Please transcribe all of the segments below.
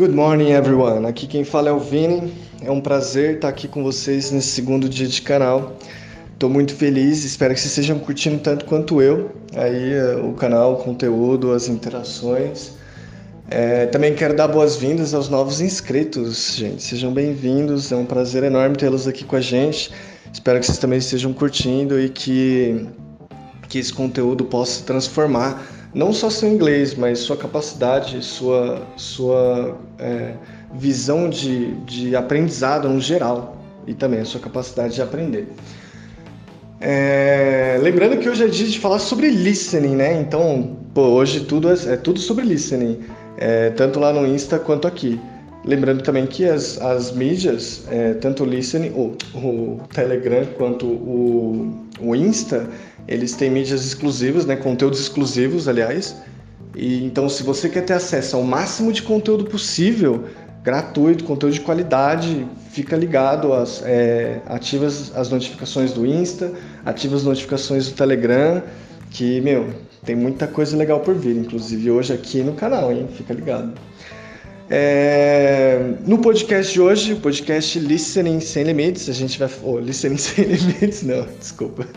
Good morning, everyone. Aqui quem fala é o Vini. É um prazer estar aqui com vocês nesse segundo dia de canal. Estou muito feliz, espero que vocês estejam curtindo tanto quanto eu. Aí eh, o canal, o conteúdo, as interações. É, também quero dar boas-vindas aos novos inscritos, gente. Sejam bem-vindos, é um prazer enorme tê-los aqui com a gente. Espero que vocês também estejam curtindo e que, que esse conteúdo possa transformar não só seu inglês, mas sua capacidade, sua, sua é, visão de, de aprendizado no geral e também a sua capacidade de aprender. É, lembrando que hoje é dia de falar sobre listening, né? Então, pô, hoje tudo é, é tudo sobre listening, é, tanto lá no Insta quanto aqui. Lembrando também que as, as mídias, é, tanto o listening, o, o Telegram quanto o, o Insta, eles têm mídias exclusivas, né, conteúdos exclusivos, aliás. E então, se você quer ter acesso ao máximo de conteúdo possível, gratuito, conteúdo de qualidade, fica ligado, às, é, ativa as notificações do Insta, ativa as notificações do Telegram, que, meu, tem muita coisa legal por vir, inclusive hoje aqui no canal, hein? Fica ligado. É, no podcast de hoje, o podcast Listening Sem Limites, a gente vai. Oh, listening Sem Limites, não, desculpa.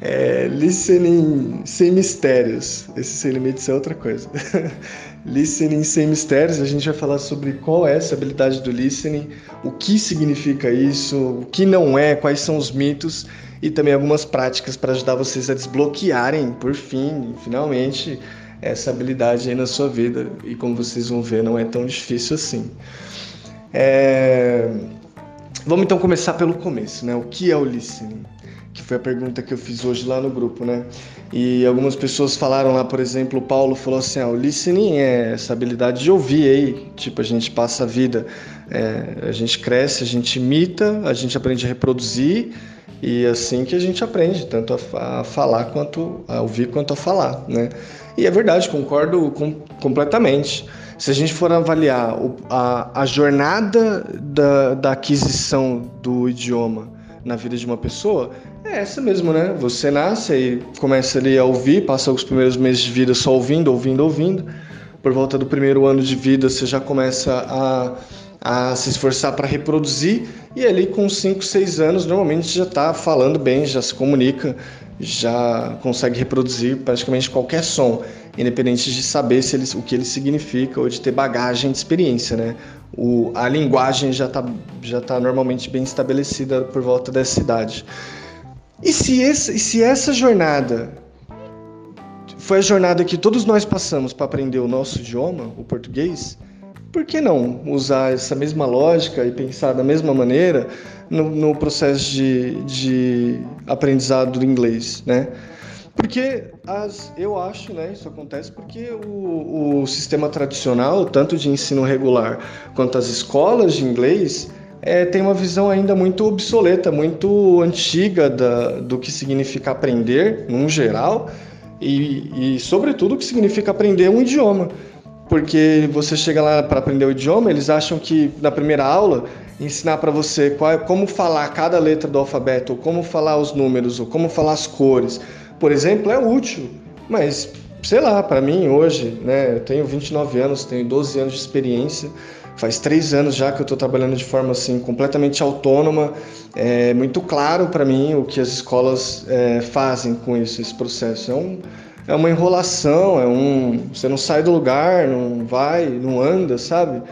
É, listening sem mistérios. Esse sem limites é outra coisa. listening sem mistérios, a gente vai falar sobre qual é essa habilidade do listening, o que significa isso, o que não é, quais são os mitos e também algumas práticas para ajudar vocês a desbloquearem, por fim, finalmente, essa habilidade aí na sua vida. E como vocês vão ver, não é tão difícil assim. É... Vamos então começar pelo começo, né? O que é o listening? que foi a pergunta que eu fiz hoje lá no grupo, né? E algumas pessoas falaram lá, por exemplo, o Paulo falou assim: ah, o listening é essa habilidade de ouvir aí, tipo, a gente passa a vida, é, a gente cresce, a gente imita, a gente aprende a reproduzir e é assim que a gente aprende, tanto a, a falar quanto a ouvir quanto a falar, né? E é verdade, concordo com, completamente. Se a gente for avaliar a, a jornada da, da aquisição do idioma na vida de uma pessoa, é essa mesmo, né? Você nasce e começa ali a ouvir, passa os primeiros meses de vida só ouvindo, ouvindo, ouvindo. Por volta do primeiro ano de vida, você já começa a, a se esforçar para reproduzir. E ali, com 5, 6 anos, normalmente já está falando bem, já se comunica, já consegue reproduzir praticamente qualquer som, independente de saber se ele, o que ele significa ou de ter bagagem de experiência, né? O, a linguagem já está já tá normalmente bem estabelecida por volta dessa idade. E se, esse, se essa jornada foi a jornada que todos nós passamos para aprender o nosso idioma, o português, por que não usar essa mesma lógica e pensar da mesma maneira no, no processo de, de aprendizado do inglês, né? Porque as, eu acho, né, isso acontece porque o, o sistema tradicional, tanto de ensino regular quanto as escolas de inglês, é, tem uma visão ainda muito obsoleta, muito antiga da, do que significa aprender, num geral, e, e, sobretudo, o que significa aprender um idioma. Porque você chega lá para aprender o idioma, eles acham que na primeira aula ensinar para você qual, como falar cada letra do alfabeto, ou como falar os números, ou como falar as cores, por exemplo, é útil. Mas, sei lá, para mim hoje, né, eu tenho 29 anos, tenho 12 anos de experiência, Faz três anos já que eu estou trabalhando de forma assim completamente autônoma. É muito claro para mim o que as escolas é, fazem com isso, esse processo. É, um, é uma enrolação, é um, você não sai do lugar, não vai, não anda, sabe?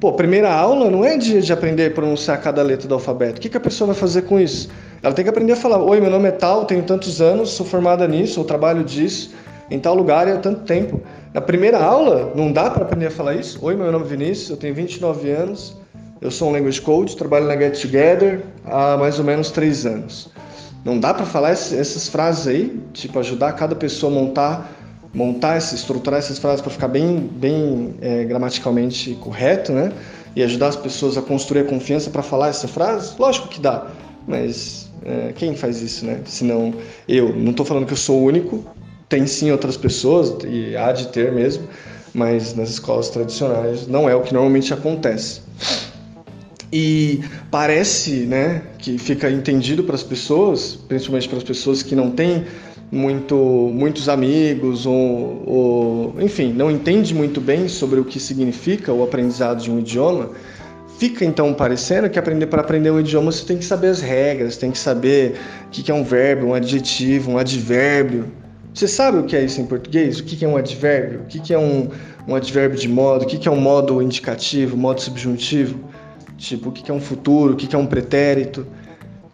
Pô, primeira aula não é dia de aprender a pronunciar cada letra do alfabeto. O que, que a pessoa vai fazer com isso? Ela tem que aprender a falar: Oi, meu nome é tal, tenho tantos anos, sou formada nisso, eu trabalho disso, em tal lugar e há tanto tempo. Na primeira aula, não dá para aprender a falar isso? Oi, meu nome é Vinícius, eu tenho 29 anos, eu sou um language coach, trabalho na Get Together há mais ou menos três anos. Não dá para falar essas frases aí, tipo ajudar cada pessoa a montar, montar, estruturar essas frases para ficar bem, bem é, gramaticalmente correto, né? E ajudar as pessoas a construir a confiança para falar essa frase? Lógico que dá, mas é, quem faz isso, né? Se não eu. Não estou falando que eu sou o único, tem sim outras pessoas, e há de ter mesmo, mas nas escolas tradicionais não é o que normalmente acontece. E parece né, que fica entendido para as pessoas, principalmente para as pessoas que não têm muito, muitos amigos, ou, ou, enfim, não entende muito bem sobre o que significa o aprendizado de um idioma, fica então parecendo que aprender para aprender um idioma você tem que saber as regras, tem que saber o que é um verbo, um adjetivo, um advérbio. Você sabe o que é isso em português? O que é um advérbio? O que é um, um advérbio de modo? O que é um modo indicativo, modo subjuntivo? Tipo, o que é um futuro? O que é um pretérito?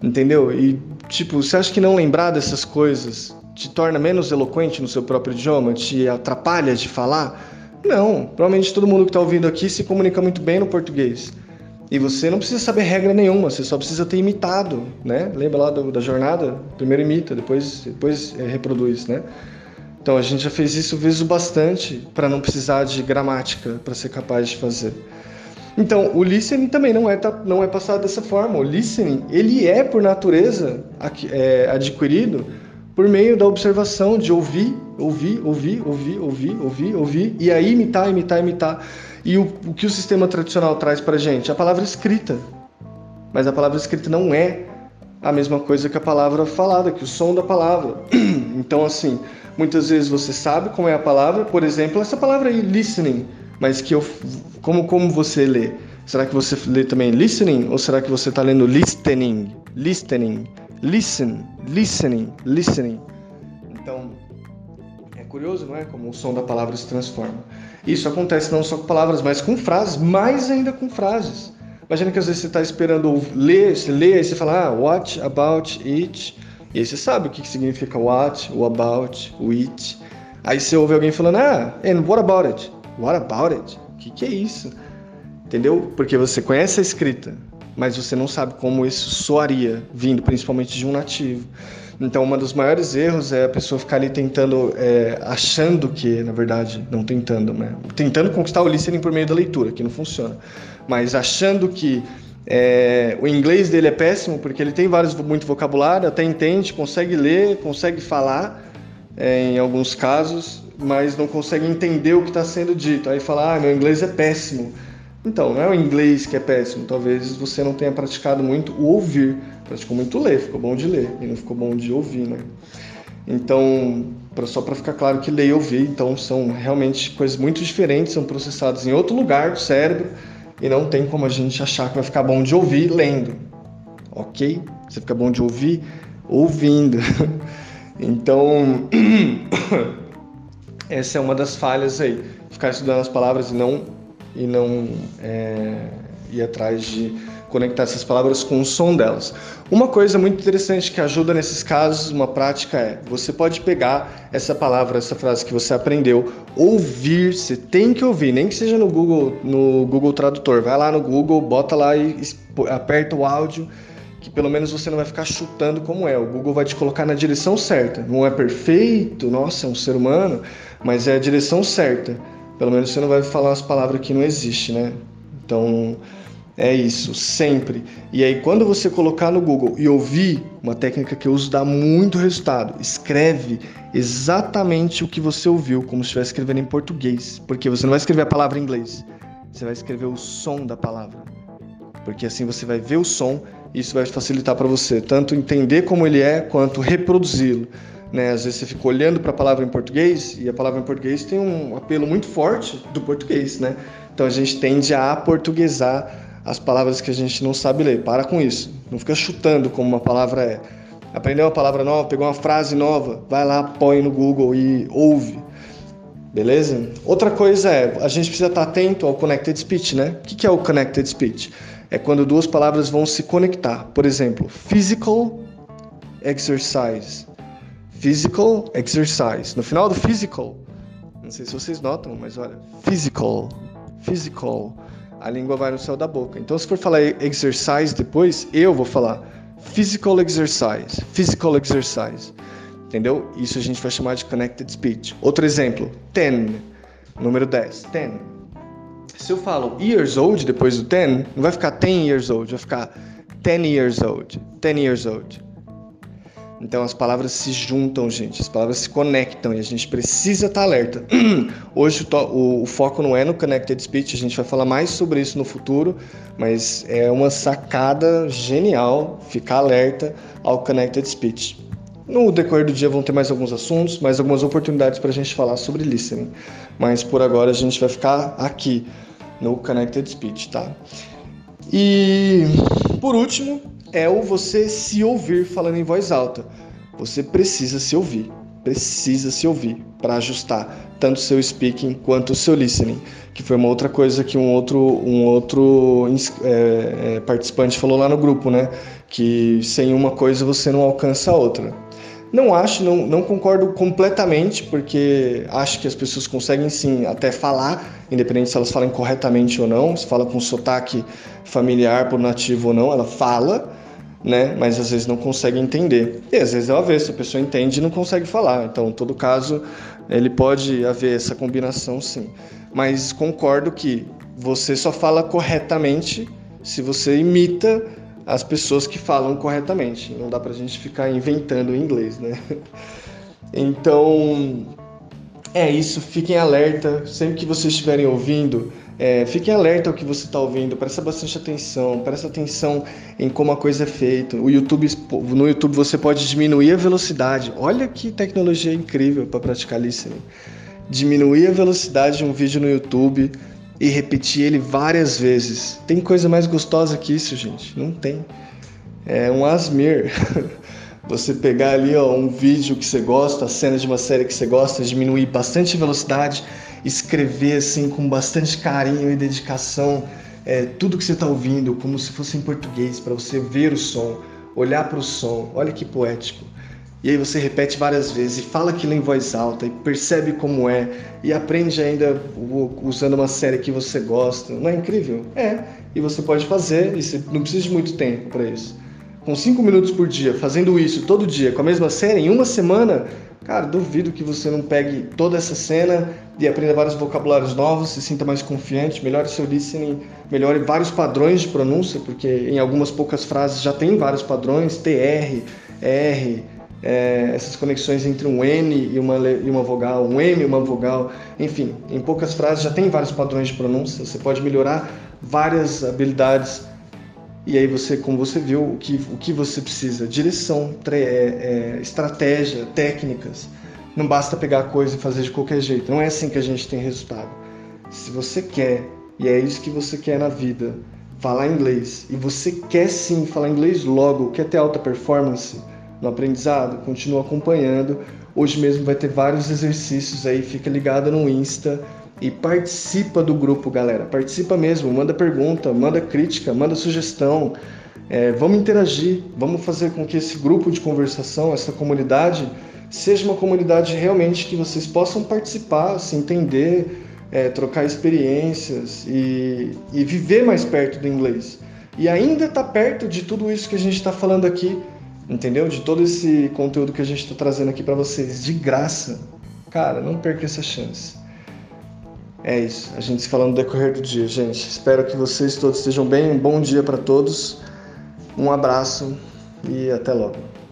Entendeu? E, tipo, você acha que não lembrar dessas coisas te torna menos eloquente no seu próprio idioma, te atrapalha de falar? Não, provavelmente todo mundo que está ouvindo aqui se comunica muito bem no português. E você não precisa saber regra nenhuma, você só precisa ter imitado, né? Lembra lá do, da jornada? Primeiro imita, depois, depois é, reproduz, né? Então a gente já fez isso vezes bastante para não precisar de gramática para ser capaz de fazer. Então, o listening também não é, não é passado dessa forma. O listening, ele é, por natureza, é, adquirido por meio da observação, de ouvir, ouvir, ouvir, ouvir, ouvir, ouvir, ouvir, e aí imitar, imitar, imitar. E o, o que o sistema tradicional traz para gente? A palavra escrita. Mas a palavra escrita não é a mesma coisa que a palavra falada, que o som da palavra. Então, assim, muitas vezes você sabe como é a palavra, por exemplo, essa palavra aí, listening, mas que eu, como, como você lê? Será que você lê também listening ou será que você está lendo listening? Listening. Listen, listening, listening. Então, é curioso, não é? Como o som da palavra se transforma. Isso acontece não só com palavras, mas com frases, mais ainda com frases. Imagina que às vezes você está esperando ler, você lê, e você fala, ah, what about it? E aí você sabe o que significa what, o about, o it. Aí você ouve alguém falando, ah, and what about it? What about it? O que, que é isso? Entendeu? Porque você conhece a escrita, mas você não sabe como isso soaria, vindo principalmente de um nativo. Então, um dos maiores erros é a pessoa ficar ali tentando, é, achando que, na verdade, não tentando, né? Tentando conquistar o listening por meio da leitura, que não funciona. Mas achando que é, o inglês dele é péssimo, porque ele tem vários, muito vocabulário, até entende, consegue ler, consegue falar, é, em alguns casos, mas não consegue entender o que está sendo dito. Aí fala, ah, meu inglês é péssimo. Então, não é o inglês que é péssimo, talvez você não tenha praticado muito o ouvir, praticou muito ler, ficou bom de ler e não ficou bom de ouvir, né? Então, só para ficar claro que ler e ouvir, então são realmente coisas muito diferentes, são processados em outro lugar do cérebro e não tem como a gente achar que vai ficar bom de ouvir lendo, ok? Você fica bom de ouvir ouvindo. então, essa é uma das falhas aí, ficar estudando as palavras e não e não é, ir atrás de conectar essas palavras com o som delas. Uma coisa muito interessante que ajuda nesses casos, uma prática é, você pode pegar essa palavra, essa frase que você aprendeu, ouvir, você tem que ouvir, nem que seja no Google, no Google Tradutor. Vai lá no Google, bota lá e aperta o áudio, que pelo menos você não vai ficar chutando como é. O Google vai te colocar na direção certa. Não é perfeito, nossa, é um ser humano, mas é a direção certa. Pelo menos você não vai falar as palavras que não existem, né? Então, é isso, sempre. E aí, quando você colocar no Google e ouvir, uma técnica que eu uso dá muito resultado. Escreve exatamente o que você ouviu, como se estivesse escrevendo em português. Porque você não vai escrever a palavra em inglês, você vai escrever o som da palavra. Porque assim você vai ver o som isso vai facilitar para você tanto entender como ele é, quanto reproduzi-lo. Né? Às vezes você fica olhando para a palavra em português e a palavra em português tem um apelo muito forte do português, né? Então a gente tende a aportuguesar as palavras que a gente não sabe ler. Para com isso. Não fica chutando como uma palavra é. Aprendeu uma palavra nova, pegou uma frase nova, vai lá, põe no Google e ouve. Beleza? Outra coisa é, a gente precisa estar atento ao connected speech, né? O que é o connected speech? É quando duas palavras vão se conectar. Por exemplo, physical exercise Physical exercise. No final do physical, não sei se vocês notam, mas olha, physical, physical, a língua vai no céu da boca. Então, se for falar exercise depois, eu vou falar physical exercise, physical exercise. Entendeu? Isso a gente vai chamar de connected speech. Outro exemplo, ten, número 10, ten. Se eu falo years old depois do ten, não vai ficar ten years old, vai ficar ten years old, ten years old. Então as palavras se juntam, gente, as palavras se conectam e a gente precisa estar alerta. Hoje o, o, foco não é no Connected Speech, a gente vai falar mais sobre isso no futuro, mas é uma sacada genial ficar alerta ao Connected Speech. No decorrer do dia vão ter mais alguns assuntos, mais algumas oportunidades para a gente falar sobre listening. Mas por agora a gente vai ficar aqui no Connected Speech, tá? E por último, é o você se ouvir falando em voz alta. Você precisa se ouvir, precisa se ouvir para ajustar tanto o seu speaking quanto o seu listening, que foi uma outra coisa que um outro, um outro é, é, participante falou lá no grupo, né? Que sem uma coisa você não alcança a outra. Não acho, não, não concordo completamente, porque acho que as pessoas conseguem sim até falar, independente se elas falam corretamente ou não, se fala com sotaque familiar por nativo ou não, ela fala, né? Mas às vezes não consegue entender. E às vezes é o avesso, a pessoa entende e não consegue falar. Então, em todo caso, ele pode haver essa combinação sim. Mas concordo que você só fala corretamente se você imita as pessoas que falam corretamente. Não dá pra gente ficar inventando inglês, né? Então, é isso. Fiquem alerta. Sempre que vocês estiverem ouvindo, é, fiquem alerta ao que você está ouvindo, presta bastante atenção, presta atenção em como a coisa é feita. O YouTube, no YouTube você pode diminuir a velocidade. Olha que tecnologia incrível para praticar listening. Diminuir a velocidade de um vídeo no YouTube e repetir ele várias vezes. Tem coisa mais gostosa que isso, gente? Não tem. É um asmir. Você pegar ali ó, um vídeo que você gosta, a cena de uma série que você gosta, diminuir bastante velocidade escrever assim com bastante carinho e dedicação é, tudo que você está ouvindo, como se fosse em português, para você ver o som, olhar para o som. Olha que poético. E aí você repete várias vezes e fala aquilo em voz alta e percebe como é e aprende ainda usando uma série que você gosta. Não é incrível? É. E você pode fazer, e você não precisa de muito tempo para isso. Com cinco minutos por dia, fazendo isso todo dia, com a mesma série, em uma semana, Cara, duvido que você não pegue toda essa cena e aprenda vários vocabulários novos, se sinta mais confiante, melhore seu listening, melhore vários padrões de pronúncia, porque em algumas poucas frases já tem vários padrões, TR, R, é, essas conexões entre um N e uma, e uma vogal, um M e uma vogal, enfim, em poucas frases já tem vários padrões de pronúncia, você pode melhorar várias habilidades e aí você, como você viu, o que, o que você precisa? Direção, é, é, estratégia, técnicas. Não basta pegar a coisa e fazer de qualquer jeito. Não é assim que a gente tem resultado. Se você quer, e é isso que você quer na vida, falar inglês, e você quer sim falar inglês logo, quer ter alta performance no aprendizado, continua acompanhando. Hoje mesmo vai ter vários exercícios aí, fica ligado no Insta e participa do grupo, galera. Participa mesmo, manda pergunta, manda crítica, manda sugestão. É, vamos interagir, vamos fazer com que esse grupo de conversação, essa comunidade, seja uma comunidade realmente que vocês possam participar, se entender, é, trocar experiências e, e, viver mais perto do inglês. E ainda está perto de tudo isso que a gente está falando aqui, entendeu? De todo esse conteúdo que a gente está trazendo aqui para vocês, de graça. Cara, não perca essa chance. É isso. A gente se fala no decorrer do dia, gente. Espero que vocês todos estejam bem. Um bom dia para todos. Um abraço e até logo.